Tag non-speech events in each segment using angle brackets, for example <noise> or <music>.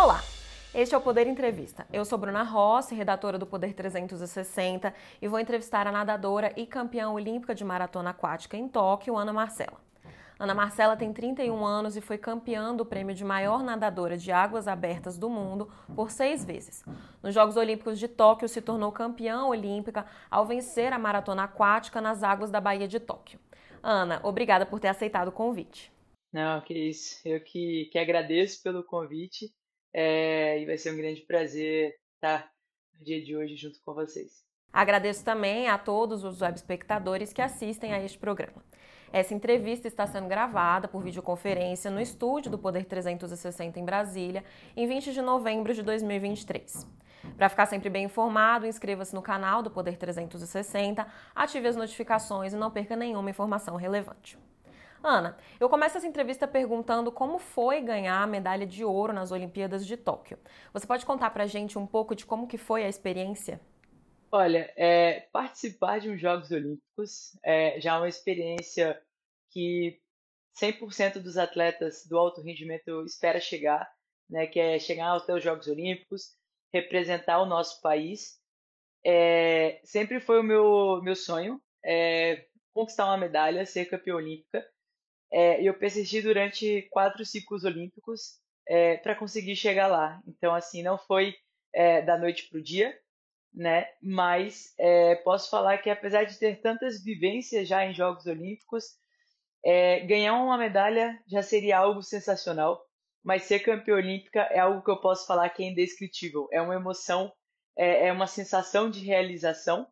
Olá! Este é o Poder Entrevista. Eu sou Bruna Rossi, redatora do Poder 360, e vou entrevistar a nadadora e campeã olímpica de maratona aquática em Tóquio, Ana Marcela. Ana Marcela tem 31 anos e foi campeã do prêmio de maior nadadora de águas abertas do mundo por seis vezes. Nos Jogos Olímpicos de Tóquio, se tornou campeã olímpica ao vencer a maratona aquática nas águas da Baía de Tóquio. Ana, obrigada por ter aceitado o convite. Não, que isso. Eu que, que agradeço pelo convite é, e vai ser um grande prazer estar no dia de hoje junto com vocês. Agradeço também a todos os web espectadores que assistem a este programa. Essa entrevista está sendo gravada por videoconferência no estúdio do Poder 360 em Brasília, em 20 de novembro de 2023. Para ficar sempre bem informado, inscreva-se no canal do Poder 360, ative as notificações e não perca nenhuma informação relevante. Ana, eu começo essa entrevista perguntando como foi ganhar a medalha de ouro nas Olimpíadas de Tóquio. Você pode contar para a gente um pouco de como que foi a experiência? Olha, é, participar de uns Jogos Olímpicos é já é uma experiência que 100% dos atletas do alto rendimento espera chegar, né, que é chegar até os Jogos Olímpicos, representar o nosso país. É, sempre foi o meu, meu sonho é, conquistar uma medalha, ser campeã olímpica. É, eu persisti durante quatro ciclos olímpicos é, para conseguir chegar lá. Então, assim, não foi é, da noite para o dia, né? Mas é, posso falar que apesar de ter tantas vivências já em Jogos Olímpicos, é, ganhar uma medalha já seria algo sensacional. Mas ser campeã olímpica é algo que eu posso falar que é indescritível. É uma emoção, é, é uma sensação de realização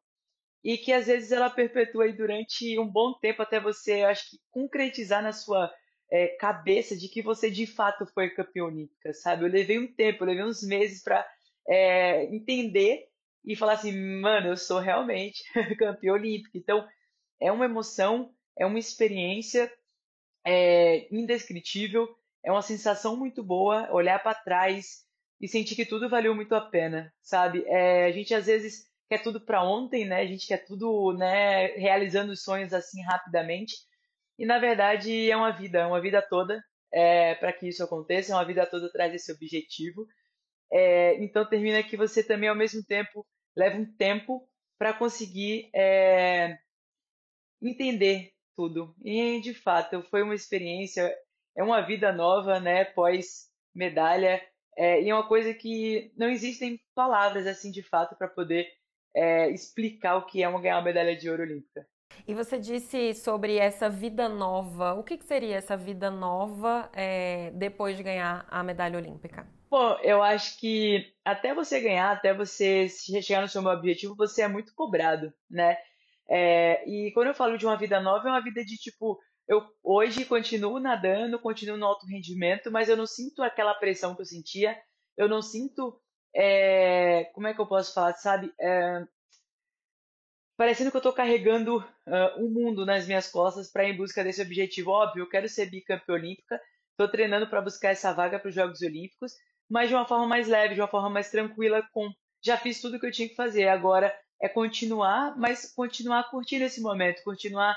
e que às vezes ela perpetua aí durante um bom tempo até você, acho que, concretizar na sua é, cabeça de que você de fato foi campeã olímpica, sabe? Eu levei um tempo, eu levei uns meses para é, entender e falar assim, mano, eu sou realmente <laughs> campeão olímpico. Então, é uma emoção, é uma experiência é, indescritível, é uma sensação muito boa olhar para trás e sentir que tudo valeu muito a pena, sabe? É, a gente às vezes quer tudo para ontem, né? A gente quer tudo, né, realizando os sonhos assim rapidamente. E na verdade é uma vida, é uma vida toda é, para que isso aconteça, é uma vida toda atrás desse objetivo. É, então termina que você também ao mesmo tempo leva um tempo para conseguir é, entender tudo. E de fato foi uma experiência, é uma vida nova, né? Pós medalha, é, e é uma coisa que não existem palavras assim de fato para poder é, explicar o que é uma ganhar uma medalha de ouro olímpica. E você disse sobre essa vida nova. O que, que seria essa vida nova é, depois de ganhar a medalha olímpica? Bom, eu acho que até você ganhar, até você chegar no seu objetivo, você é muito cobrado, né? É, e quando eu falo de uma vida nova, é uma vida de tipo, eu hoje continuo nadando, continuo no alto rendimento, mas eu não sinto aquela pressão que eu sentia, eu não sinto, é, como é que eu posso falar, sabe? É, parecendo que eu estou carregando uh, o mundo nas minhas costas para ir em busca desse objetivo. Óbvio, eu quero ser bicampeã olímpica, estou treinando para buscar essa vaga para os Jogos Olímpicos, mas de uma forma mais leve, de uma forma mais tranquila, com já fiz tudo que eu tinha que fazer. Agora é continuar, mas continuar curtindo esse momento, continuar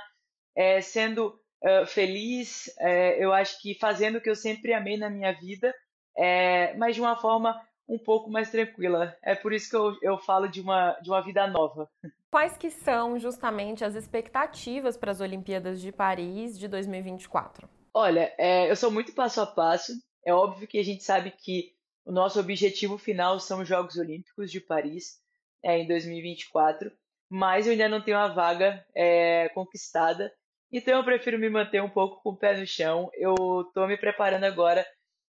é, sendo uh, feliz. É, eu acho que fazendo o que eu sempre amei na minha vida, é, mas de uma forma um pouco mais tranquila. É por isso que eu, eu falo de uma, de uma vida nova. Quais que são justamente as expectativas para as Olimpíadas de Paris de 2024? Olha, é, eu sou muito passo a passo. É óbvio que a gente sabe que o nosso objetivo final são os Jogos Olímpicos de Paris é, em 2024, mas eu ainda não tenho a vaga é, conquistada, então eu prefiro me manter um pouco com o pé no chão. Eu estou me preparando agora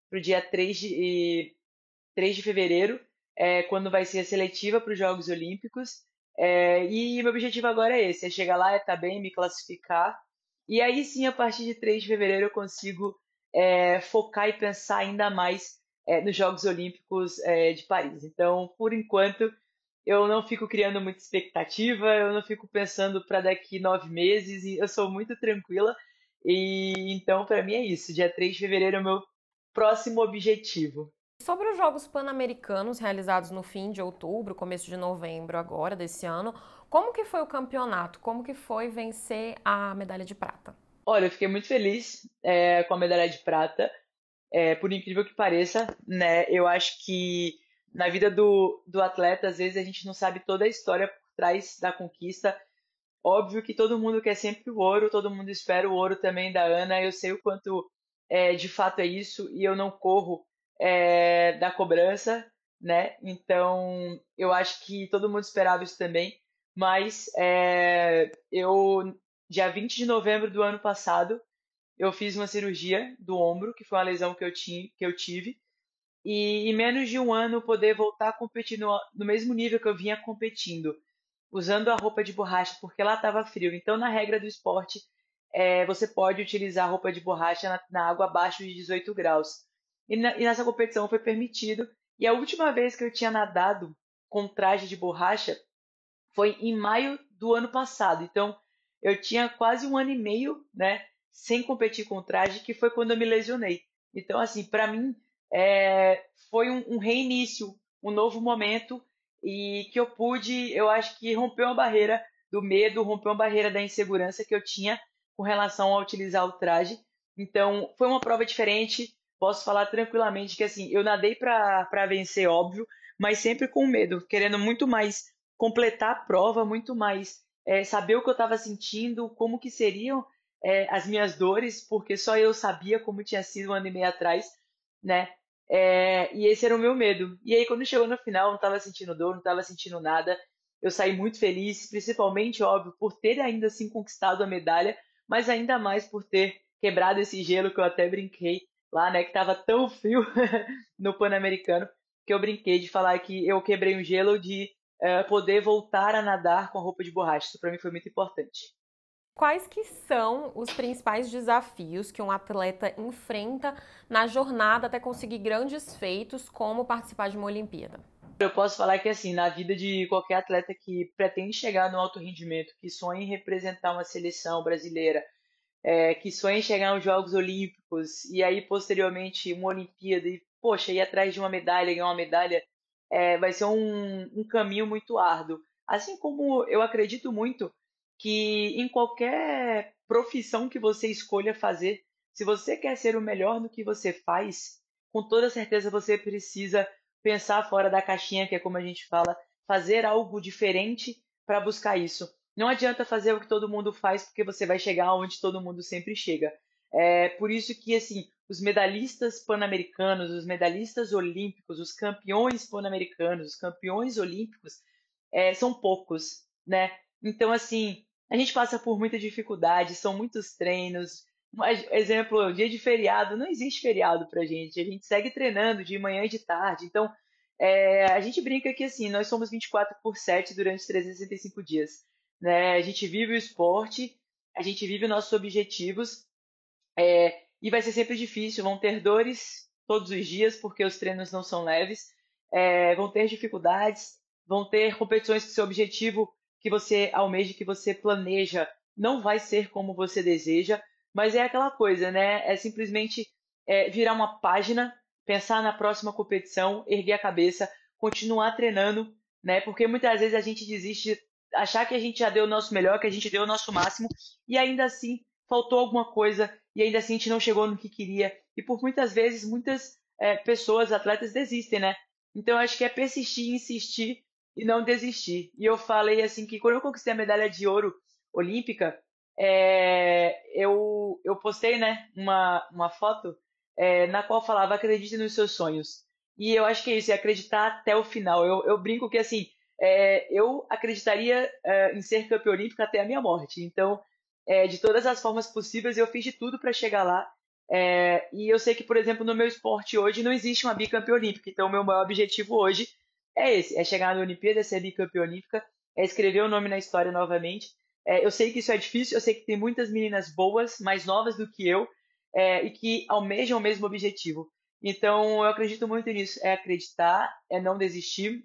para o dia 3 de, 3 de fevereiro, é, quando vai ser a seletiva para os Jogos Olímpicos. É, e meu objetivo agora é esse: é chegar lá, é estar tá bem, me classificar. E aí sim, a partir de 3 de fevereiro, eu consigo é, focar e pensar ainda mais é, nos Jogos Olímpicos é, de Paris. Então, por enquanto, eu não fico criando muita expectativa, eu não fico pensando para daqui nove meses, eu sou muito tranquila. E então, para mim é isso. Dia 3 de fevereiro é o meu próximo objetivo. Sobre os Jogos Pan-Americanos realizados no fim de outubro, começo de novembro agora desse ano, como que foi o campeonato? Como que foi vencer a medalha de prata? Olha, eu fiquei muito feliz é, com a medalha de prata. É, por incrível que pareça, né? Eu acho que na vida do, do atleta, às vezes a gente não sabe toda a história por trás da conquista. Óbvio que todo mundo quer sempre o ouro, todo mundo espera o ouro também da Ana. Eu sei o quanto é, de fato é isso e eu não corro é, da cobrança, né? Então eu acho que todo mundo esperava isso também. Mas é, eu, dia 20 de novembro do ano passado, eu fiz uma cirurgia do ombro, que foi uma lesão que eu, tinha, que eu tive. E em menos de um ano poder voltar a competir no, no mesmo nível que eu vinha competindo, usando a roupa de borracha, porque lá estava frio. Então, na regra do esporte, é, você pode utilizar roupa de borracha na, na água abaixo de 18 graus. E, na, e nessa competição foi permitido. E a última vez que eu tinha nadado com traje de borracha foi em maio do ano passado. Então, eu tinha quase um ano e meio, né, sem competir com traje, que foi quando eu me lesionei. Então, assim, para mim, é, foi um, um, reinício, um novo momento, e que eu pude, eu acho que romper uma barreira do medo, romper uma barreira da insegurança que eu tinha com relação a utilizar o traje. Então, foi uma prova diferente. Posso falar tranquilamente que, assim, eu nadei para vencer, óbvio, mas sempre com medo, querendo muito mais completar a prova, muito mais é, saber o que eu estava sentindo, como que seriam é, as minhas dores, porque só eu sabia como tinha sido um ano e meio atrás, né? É, e esse era o meu medo. E aí, quando chegou no final, não estava sentindo dor, não estava sentindo nada. Eu saí muito feliz, principalmente, óbvio, por ter ainda assim conquistado a medalha, mas ainda mais por ter quebrado esse gelo que eu até brinquei lá, né? Que estava tão frio <laughs> no Pan-Americano, que eu brinquei de falar que eu quebrei um gelo de é, poder voltar a nadar com a roupa de borracha. Isso para mim foi muito importante. Quais que são os principais desafios que um atleta enfrenta na jornada até conseguir grandes feitos, como participar de uma Olimpíada? Eu posso falar que assim, na vida de qualquer atleta que pretende chegar no alto rendimento, que sonha em representar uma seleção brasileira, é, que sonha em chegar aos Jogos Olímpicos e aí posteriormente uma Olimpíada e poxa, ir atrás de uma medalha, ganhar uma medalha, é, vai ser um, um caminho muito árduo. Assim como eu acredito muito que em qualquer profissão que você escolha fazer, se você quer ser o melhor no que você faz, com toda certeza você precisa pensar fora da caixinha, que é como a gente fala, fazer algo diferente para buscar isso. Não adianta fazer o que todo mundo faz, porque você vai chegar onde todo mundo sempre chega. É por isso que assim, os medalhistas pan-americanos, os medalhistas olímpicos, os campeões pan-americanos, os campeões olímpicos, é, são poucos, né? Então, assim, a gente passa por muita dificuldade, são muitos treinos. Exemplo, dia de feriado, não existe feriado pra gente. A gente segue treinando de manhã e de tarde. Então, é, a gente brinca que, assim, nós somos 24 por 7 durante 365 dias. Né? A gente vive o esporte, a gente vive os nossos objetivos. É, e vai ser sempre difícil, vão ter dores todos os dias, porque os treinos não são leves, é, vão ter dificuldades, vão ter competições que seu objetivo que você almeja, que você planeja, não vai ser como você deseja, mas é aquela coisa, né? É simplesmente é, virar uma página, pensar na próxima competição, erguer a cabeça, continuar treinando, né? Porque muitas vezes a gente desiste, achar que a gente já deu o nosso melhor, que a gente deu o nosso máximo, e ainda assim faltou alguma coisa, e ainda assim a gente não chegou no que queria. E por muitas vezes, muitas é, pessoas, atletas, desistem, né? Então acho que é persistir, insistir e não desistir. E eu falei assim que quando eu conquistei a medalha de ouro olímpica, é, eu, eu postei né, uma, uma foto é, na qual falava acredite nos seus sonhos. E eu acho que é isso, é acreditar até o final. Eu, eu brinco que assim, é, eu acreditaria é, em ser campeão olímpico até a minha morte. Então, é, de todas as formas possíveis, eu fiz de tudo para chegar lá. É, e eu sei que, por exemplo, no meu esporte hoje não existe uma bicampeã olímpica. Então, o meu maior objetivo hoje é esse: é chegar na Olimpíada, ser bicampeã olímpica, é escrever o nome na história novamente. É, eu sei que isso é difícil, eu sei que tem muitas meninas boas, mais novas do que eu, é, e que almejam o mesmo objetivo. Então, eu acredito muito nisso: é acreditar, é não desistir,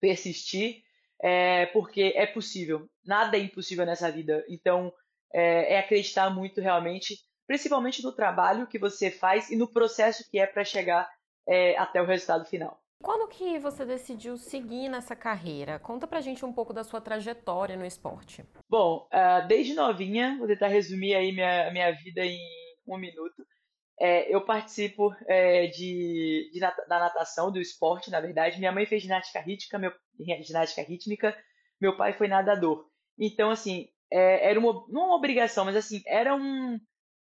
persistir, é, porque é possível. Nada é impossível nessa vida. Então, é, é acreditar muito realmente, principalmente no trabalho que você faz e no processo que é para chegar é, até o resultado final. Quando que você decidiu seguir nessa carreira? Conta pra gente um pouco da sua trajetória no esporte. Bom, uh, desde novinha, vou tentar resumir aí minha, minha vida em um minuto. É, eu participo é, de, de, da natação, do esporte, na verdade. Minha mãe fez ginástica rítmica, meu, ginástica rítmica, meu pai foi nadador. Então, assim, é, era uma, não uma obrigação, mas assim, era um,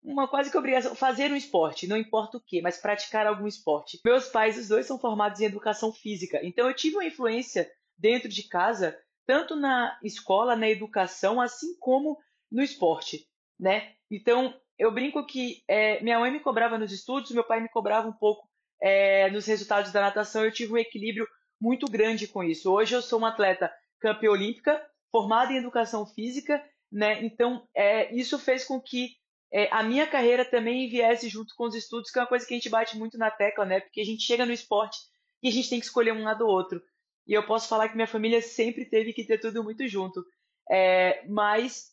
uma quase que obrigação fazer um esporte, não importa o que, mas praticar algum esporte. Meus pais, os dois são formados em educação física, então eu tive uma influência dentro de casa, tanto na escola, na educação, assim como no esporte, né? Então eu brinco que é, minha mãe me cobrava nos estudos, meu pai me cobrava um pouco é, nos resultados da natação. Eu tive um equilíbrio muito grande com isso. Hoje eu sou uma atleta campeã olímpica, formada em educação física, né? Então é, isso fez com que é, a minha carreira também viesse junto com os estudos, que é uma coisa que a gente bate muito na tecla, né? Porque a gente chega no esporte e a gente tem que escolher um lado ou outro. E eu posso falar que minha família sempre teve que ter tudo muito junto. É, mas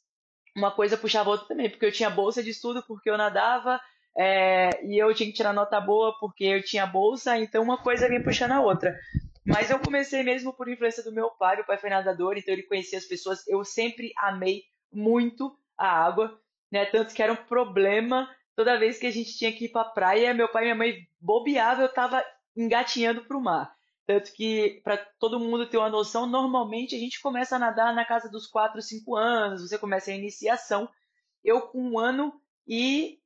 uma coisa puxava outra também, porque eu tinha bolsa de estudo porque eu nadava, é, e eu tinha que tirar nota boa porque eu tinha bolsa, então uma coisa vinha puxando a outra. Mas eu comecei mesmo por influência do meu pai, meu pai foi nadador, então ele conhecia as pessoas. Eu sempre amei muito a água né? Tanto que era um problema toda vez que a gente tinha que ir para a praia, meu pai e minha mãe bobeavam, eu estava engatinhando para o mar. Tanto que, para todo mundo ter uma noção, normalmente a gente começa a nadar na casa dos 4, 5 anos, você começa a iniciação. Eu, com um ano e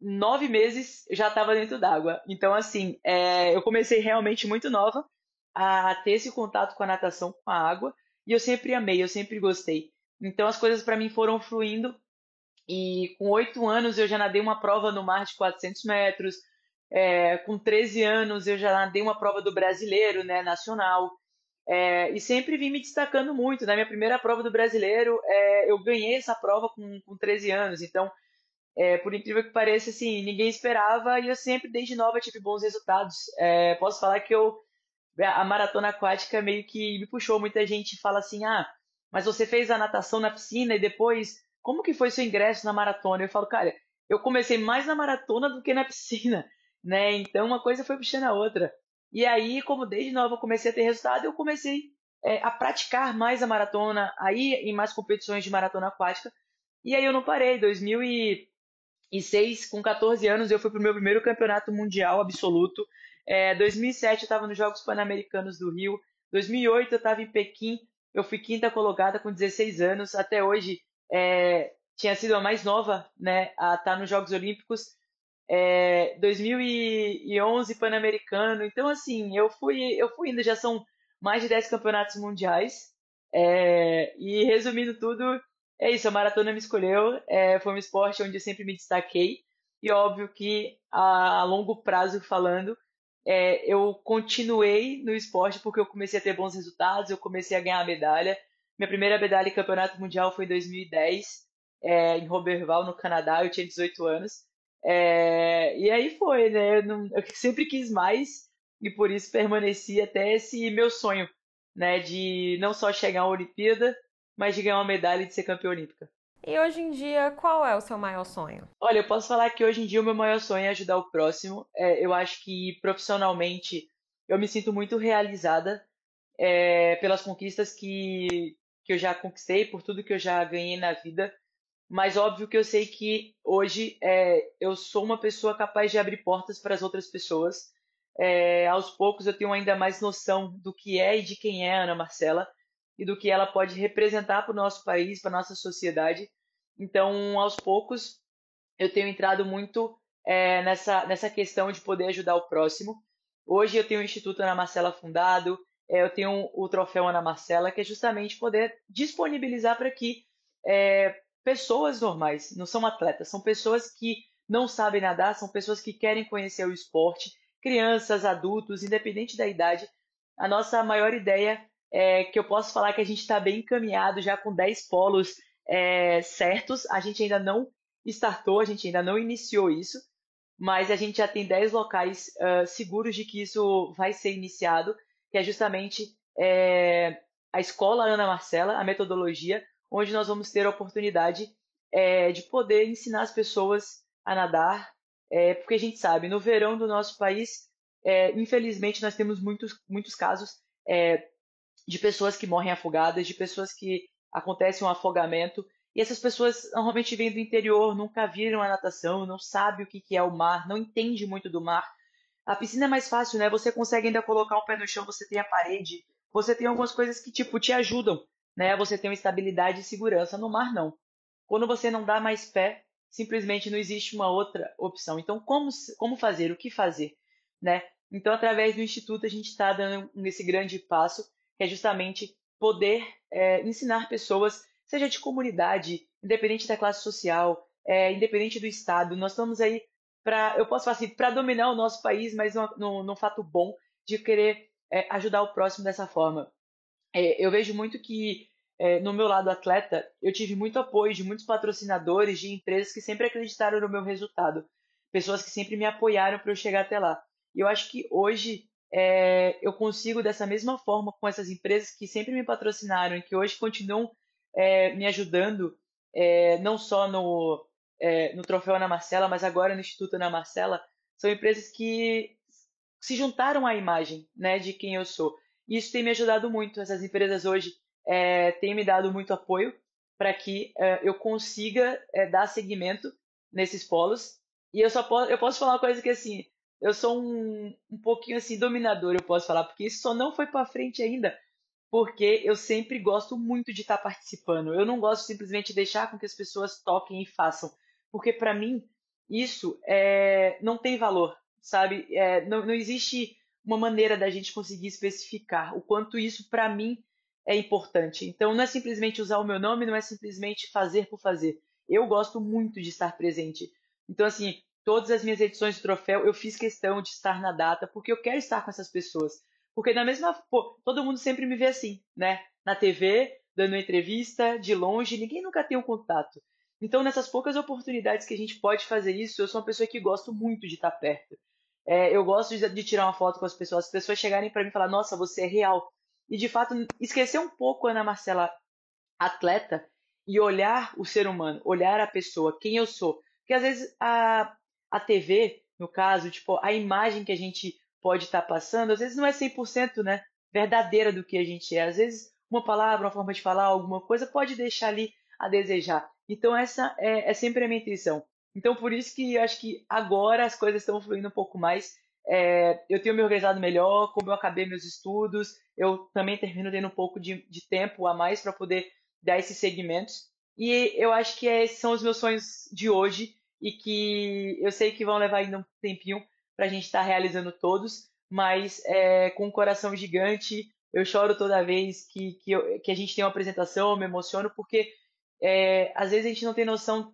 nove meses, já estava dentro d'água. Então, assim, é, eu comecei realmente muito nova a ter esse contato com a natação, com a água, e eu sempre amei, eu sempre gostei. Então, as coisas para mim foram fluindo e com oito anos eu já nadei uma prova no mar de 400 metros. É, com 13 anos eu já nadei uma prova do brasileiro, né, nacional. É, e sempre vim me destacando muito. Na minha primeira prova do brasileiro, é, eu ganhei essa prova com, com 13 anos. Então, é, por incrível que pareça, assim, ninguém esperava e eu sempre, desde nova, tive bons resultados. É, posso falar que eu a maratona aquática meio que me puxou. Muita gente fala assim: ah, mas você fez a natação na piscina e depois como que foi seu ingresso na maratona? Eu falo, cara, eu comecei mais na maratona do que na piscina, né? Então uma coisa foi puxando a outra. E aí, como desde nova eu comecei a ter resultado, eu comecei é, a praticar mais a maratona, aí em mais competições de maratona aquática. E aí eu não parei. 2006, com 14 anos, eu fui para o meu primeiro campeonato mundial absoluto. É, 2007 eu estava nos Jogos Pan-Americanos do Rio. 2008 eu estava em Pequim. Eu fui quinta colocada com 16 anos. Até hoje é, tinha sido a mais nova né, a estar nos Jogos Olímpicos. É, 2011 Pan-Americano. Então, assim, eu fui, eu fui indo, já são mais de 10 campeonatos mundiais. É, e resumindo tudo, é isso, a maratona me escolheu, é, foi um esporte onde eu sempre me destaquei. E óbvio que a longo prazo falando, é, eu continuei no esporte porque eu comecei a ter bons resultados, eu comecei a ganhar medalha, minha primeira medalha em campeonato mundial foi em 2010, é, em Roberval, no Canadá. Eu tinha 18 anos. É, e aí foi, né? Eu, não, eu, sempre quis mais e por isso permaneci até esse meu sonho, né? De não só chegar à Olimpíada, mas de ganhar uma medalha e de ser campeã olímpica. E hoje em dia, qual é o seu maior sonho? Olha, eu posso falar que hoje em dia o meu maior sonho é ajudar o próximo. É, eu acho que profissionalmente eu me sinto muito realizada é, pelas conquistas que, que eu já conquistei, por tudo que eu já ganhei na vida. Mas óbvio que eu sei que hoje é, eu sou uma pessoa capaz de abrir portas para as outras pessoas. É, aos poucos eu tenho ainda mais noção do que é e de quem é a Ana Marcela e do que ela pode representar para o nosso país, para nossa sociedade. Então, aos poucos, eu tenho entrado muito é, nessa, nessa questão de poder ajudar o próximo. Hoje eu tenho o Instituto Ana Marcela fundado, é, eu tenho o troféu Ana Marcela, que é justamente poder disponibilizar para que é, pessoas normais, não são atletas, são pessoas que não sabem nadar, são pessoas que querem conhecer o esporte, crianças, adultos, independente da idade. A nossa maior ideia é que eu posso falar que a gente está bem encaminhado, já com 10 polos é, certos. A gente ainda não startou, a gente ainda não iniciou isso, mas a gente já tem 10 locais uh, seguros de que isso vai ser iniciado que é justamente é, a escola Ana Marcela, a metodologia, onde nós vamos ter a oportunidade é, de poder ensinar as pessoas a nadar, é, porque a gente sabe, no verão do nosso país, é, infelizmente, nós temos muitos, muitos casos é, de pessoas que morrem afogadas, de pessoas que acontece um afogamento, E essas pessoas normalmente vêm do interior, nunca viram a natação, não sabe o que é o mar, não entende muito do mar. A piscina é mais fácil, né? Você consegue ainda colocar o pé no chão, você tem a parede, você tem algumas coisas que tipo te ajudam, né? Você tem uma estabilidade e segurança. No mar não. Quando você não dá mais pé, simplesmente não existe uma outra opção. Então, como, como fazer? O que fazer? Né? Então, através do Instituto, a gente está dando esse grande passo, que é justamente poder é, ensinar pessoas, seja de comunidade, independente da classe social, é, independente do Estado. Nós estamos aí para, eu posso falar assim, para dominar o nosso país, mas num, fato bom de querer é, ajudar o próximo dessa forma. É, eu vejo muito que é, no meu lado atleta, eu tive muito apoio de muitos patrocinadores, de empresas que sempre acreditaram no meu resultado, pessoas que sempre me apoiaram para eu chegar até lá. E eu acho que hoje é, eu consigo dessa mesma forma com essas empresas que sempre me patrocinaram e que hoje continuam é, me ajudando, é, não só no, é, no Troféu Ana Marcela, mas agora no Instituto Ana Marcela, são empresas que se juntaram à imagem né, de quem eu sou. Isso tem me ajudado muito. Essas empresas hoje é, tem me dado muito apoio para que é, eu consiga é, dar seguimento nesses polos. E eu só posso, eu posso falar uma coisa que assim, eu sou um, um pouquinho assim dominador, eu posso falar, porque isso só não foi para frente ainda, porque eu sempre gosto muito de estar tá participando. Eu não gosto simplesmente de deixar com que as pessoas toquem e façam, porque para mim isso é, não tem valor, sabe? É, não, não existe uma maneira da gente conseguir especificar o quanto isso para mim é importante. Então, não é simplesmente usar o meu nome, não é simplesmente fazer por fazer. Eu gosto muito de estar presente. Então, assim, todas as minhas edições de troféu, eu fiz questão de estar na data, porque eu quero estar com essas pessoas. Porque na mesma. Pô, todo mundo sempre me vê assim, né? Na TV, dando entrevista, de longe, ninguém nunca tem um contato. Então, nessas poucas oportunidades que a gente pode fazer isso, eu sou uma pessoa que gosto muito de estar perto. É, eu gosto de, de, tirar uma foto com as pessoas, as pessoas chegarem para mim e falar: Nossa, você é real e de fato esquecer um pouco Ana Marcela atleta e olhar o ser humano, olhar a pessoa, quem eu sou. Porque às vezes a, a TV, no caso, tipo, a imagem que a gente pode estar tá passando, às vezes não é 100% né, verdadeira do que a gente é. Às vezes uma palavra, uma forma de falar, alguma coisa pode deixar ali a desejar. Então essa é, é sempre a minha intenção. Então por isso que eu acho que agora as coisas estão fluindo um pouco mais é, eu tenho me organizado melhor, como eu acabei meus estudos, eu também termino tendo um pouco de, de tempo a mais para poder dar esses segmentos. E eu acho que esses são os meus sonhos de hoje e que eu sei que vão levar ainda um tempinho para a gente estar tá realizando todos, mas é, com um coração gigante, eu choro toda vez que, que, eu, que a gente tem uma apresentação, eu me emociono, porque é, às vezes a gente não tem noção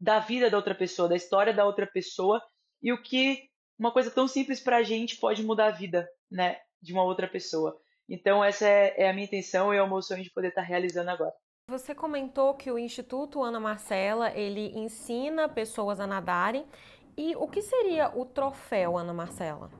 da vida da outra pessoa, da história da outra pessoa e o que uma coisa tão simples para a gente pode mudar a vida, né, de uma outra pessoa. Então essa é, é a minha intenção e é o meu sonho de poder estar tá realizando agora. Você comentou que o Instituto Ana Marcela ele ensina pessoas a nadarem. E o que seria o troféu Ana Marcela?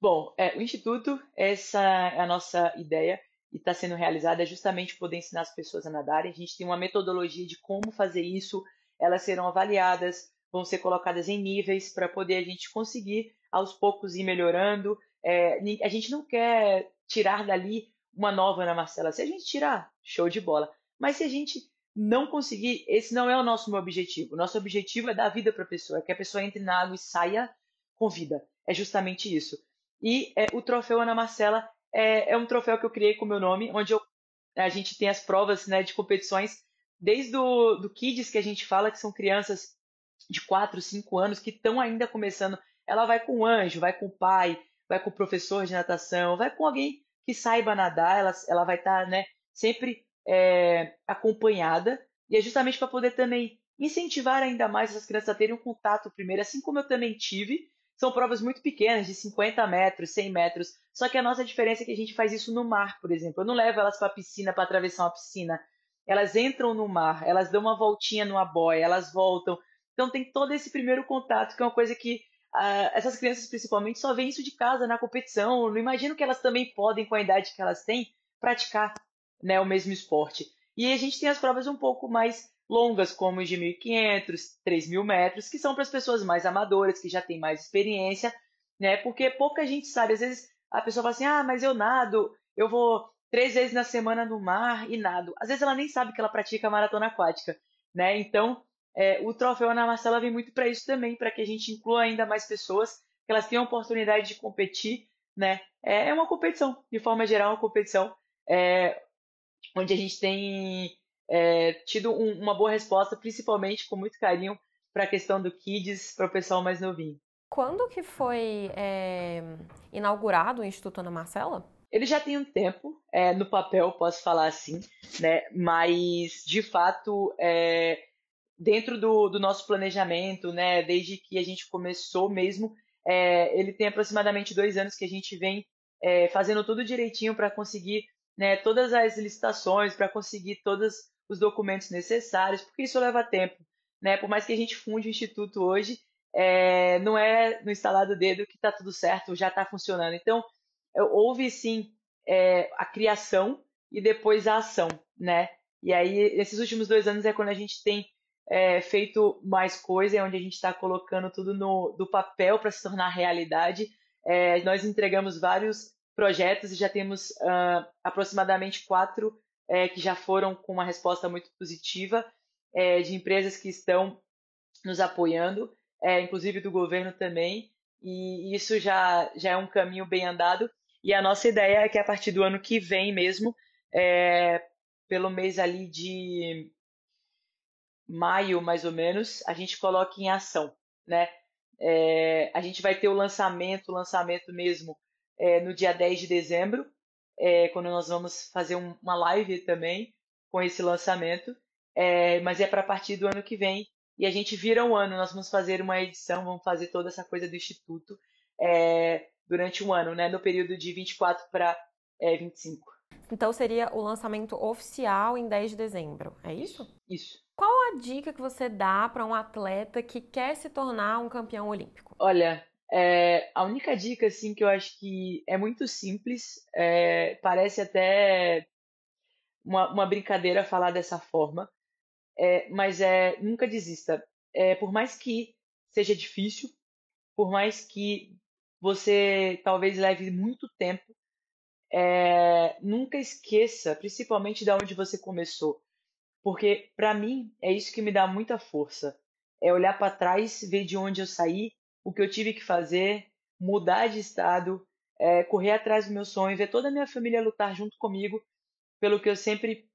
Bom, é, o Instituto, essa é a nossa ideia e está sendo realizada é justamente poder ensinar as pessoas a nadarem. A gente tem uma metodologia de como fazer isso. Elas serão avaliadas, vão ser colocadas em níveis para poder a gente conseguir aos poucos ir melhorando. É, a gente não quer tirar dali uma nova Ana Marcela. Se a gente tirar, show de bola. Mas se a gente não conseguir, esse não é o nosso objetivo. O nosso objetivo é dar vida para a pessoa, é que a pessoa entre na água e saia com vida. É justamente isso. E é, o troféu Ana Marcela é, é, um troféu que eu criei com o meu nome, onde eu, a gente tem as provas né, de competições, desde o do Kids, que a gente fala, que são crianças de 4, 5 anos que estão ainda começando ela vai com o anjo, vai com o pai, vai com o professor de natação, vai com alguém que saiba nadar, ela, ela vai estar tá, né, sempre é, acompanhada, e é justamente para poder também incentivar ainda mais essas crianças a terem um contato primeiro, assim como eu também tive. São provas muito pequenas, de 50 metros, 100 metros, só que a nossa diferença é que a gente faz isso no mar, por exemplo. Eu não levo elas para a piscina para atravessar uma piscina. Elas entram no mar, elas dão uma voltinha numa boia, elas voltam. Então tem todo esse primeiro contato, que é uma coisa que uh, essas crianças principalmente só veem isso de casa na competição. Eu não imagino que elas também podem, com a idade que elas têm, praticar né, o mesmo esporte. E a gente tem as provas um pouco mais longas, como de 1.500, 3.000 metros, que são para as pessoas mais amadoras, que já têm mais experiência, né? Porque pouca gente sabe. Às vezes a pessoa fala assim: ah, mas eu nado, eu vou três vezes na semana no mar e nado. Às vezes ela nem sabe que ela pratica maratona aquática. né? Então, é, o troféu Ana Marcela vem muito para isso também, para que a gente inclua ainda mais pessoas, que elas tenham a oportunidade de competir, né? É, é uma competição, de forma geral, uma competição é, onde a gente tem é, tido um, uma boa resposta, principalmente com muito carinho para a questão do Kids, para o pessoal mais novinho. Quando que foi é, inaugurado o Instituto Ana Marcela? Ele já tem um tempo, é, no papel, posso falar assim, né? Mas, de fato, é, dentro do, do, nosso planejamento, né? Desde que a gente começou mesmo, é, ele tem aproximadamente dois anos que a gente vem é, fazendo tudo direitinho para conseguir né, todas as licitações, para conseguir todos os documentos necessários, porque isso leva tempo. Né? Por mais que a gente funde o Instituto hoje, é, não é no instalar do dedo que está tudo certo, já está funcionando. Então, houve sim é, a criação e depois a ação, né? E aí, esses últimos dois anos é quando a gente tem é, feito mais coisa, é onde a gente está colocando tudo no, do papel para se tornar realidade. É, nós entregamos vários projetos e já temos uh, aproximadamente quatro é, que já foram com uma resposta muito positiva, é, de empresas que estão nos apoiando, é, inclusive do governo também, e isso já, já é um caminho bem andado. E a nossa ideia é que a partir do ano que vem mesmo, é, pelo mês ali de maio, mais ou menos, a gente coloque em ação, né? É, a gente vai ter o lançamento, o lançamento mesmo é, no dia 10 de dezembro, é, quando nós vamos fazer um, uma live também com esse lançamento, é, mas é para partir do ano que vem, e a gente vira um ano, nós vamos fazer uma edição, vamos fazer toda essa coisa do Instituto, é, durante um ano, né, no período de 24 para é, 25. Então seria o lançamento oficial em 10 de dezembro, é isso? Isso. Qual a dica que você dá para um atleta que quer se tornar um campeão olímpico? Olha, é, a única dica assim que eu acho que é muito simples, é, parece até uma, uma, brincadeira falar dessa forma, é, mas é nunca desista. É, por mais que seja difícil, por mais que você talvez leve muito tempo. É, nunca esqueça, principalmente de onde você começou, porque para mim é isso que me dá muita força. É olhar para trás, ver de onde eu saí, o que eu tive que fazer, mudar de estado, é, correr atrás do meu sonho, ver toda a minha família lutar junto comigo pelo que eu sempre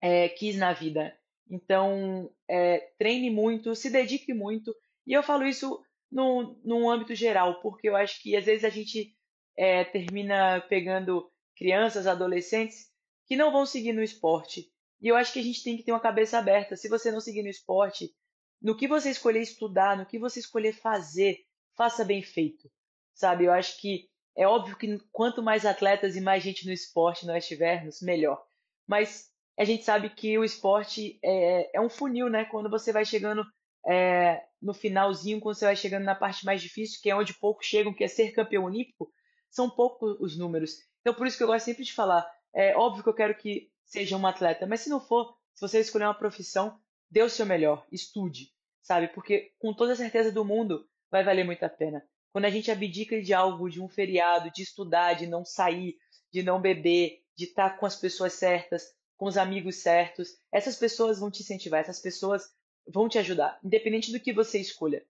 é, quis na vida. Então, é, treine muito, se dedique muito. E eu falo isso no, num âmbito geral, porque eu acho que às vezes a gente é, termina pegando crianças, adolescentes que não vão seguir no esporte. E eu acho que a gente tem que ter uma cabeça aberta. Se você não seguir no esporte, no que você escolher estudar, no que você escolher fazer, faça bem feito. Sabe? Eu acho que é óbvio que quanto mais atletas e mais gente no esporte nós tivermos, melhor. Mas a gente sabe que o esporte é, é um funil, né? Quando você vai chegando é, no finalzinho, quando você vai chegando na parte mais difícil, que é onde poucos chegam, que é ser campeão olímpico, são poucos os números. Então, por isso que eu gosto sempre de falar. É óbvio que eu quero que seja um atleta, mas se não for, se você escolher uma profissão, dê o seu melhor, estude, sabe? Porque com toda a certeza do mundo, vai valer muito a pena. Quando a gente abdica de algo, de um feriado, de estudar, de não sair, de não beber, de estar com as pessoas certas, com os amigos certos, essas pessoas vão te incentivar, essas pessoas vão te ajudar, independente do que você escolha.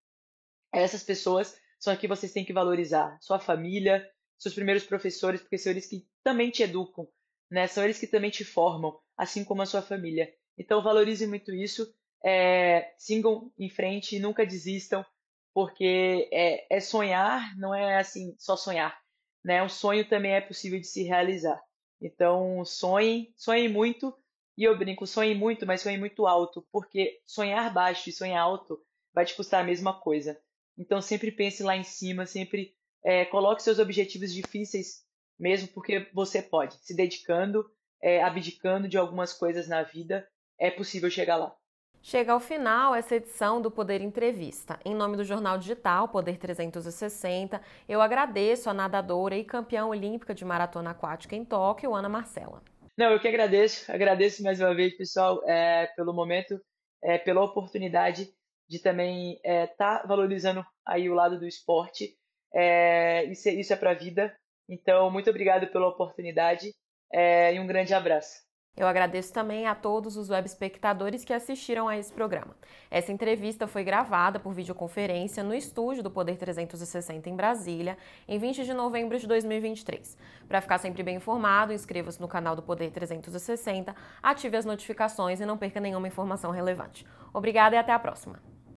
Essas pessoas são as que vocês têm que valorizar. Sua família, seus primeiros professores, porque são eles que também te educam, né? São eles que também te formam, assim como a sua família. Então valorize muito isso, é, sigam em frente, nunca desistam, porque é, é sonhar, não é assim só sonhar, né? Um sonho também é possível de se realizar. Então sonhem, sonhem muito e eu brinco, sonhe muito, mas sonhe muito alto, porque sonhar baixo e sonhar alto vai te custar a mesma coisa. Então sempre pense lá em cima, sempre é, coloque seus objetivos difíceis mesmo, porque você pode. Se dedicando, é, abdicando de algumas coisas na vida, é possível chegar lá. Chega ao final essa edição do Poder Entrevista. Em nome do jornal digital Poder 360, eu agradeço a nadadora e campeã olímpica de maratona aquática em Tóquio, Ana Marcela. Não, eu que agradeço, agradeço mais uma vez, pessoal, é, pelo momento, é, pela oportunidade de também estar é, tá valorizando aí o lado do esporte. É, isso, é, isso é para a vida. Então, muito obrigado pela oportunidade é, e um grande abraço. Eu agradeço também a todos os web espectadores que assistiram a esse programa. Essa entrevista foi gravada por videoconferência no estúdio do Poder 360 em Brasília, em 20 de novembro de 2023. Para ficar sempre bem informado, inscreva-se no canal do Poder 360, ative as notificações e não perca nenhuma informação relevante. Obrigada e até a próxima!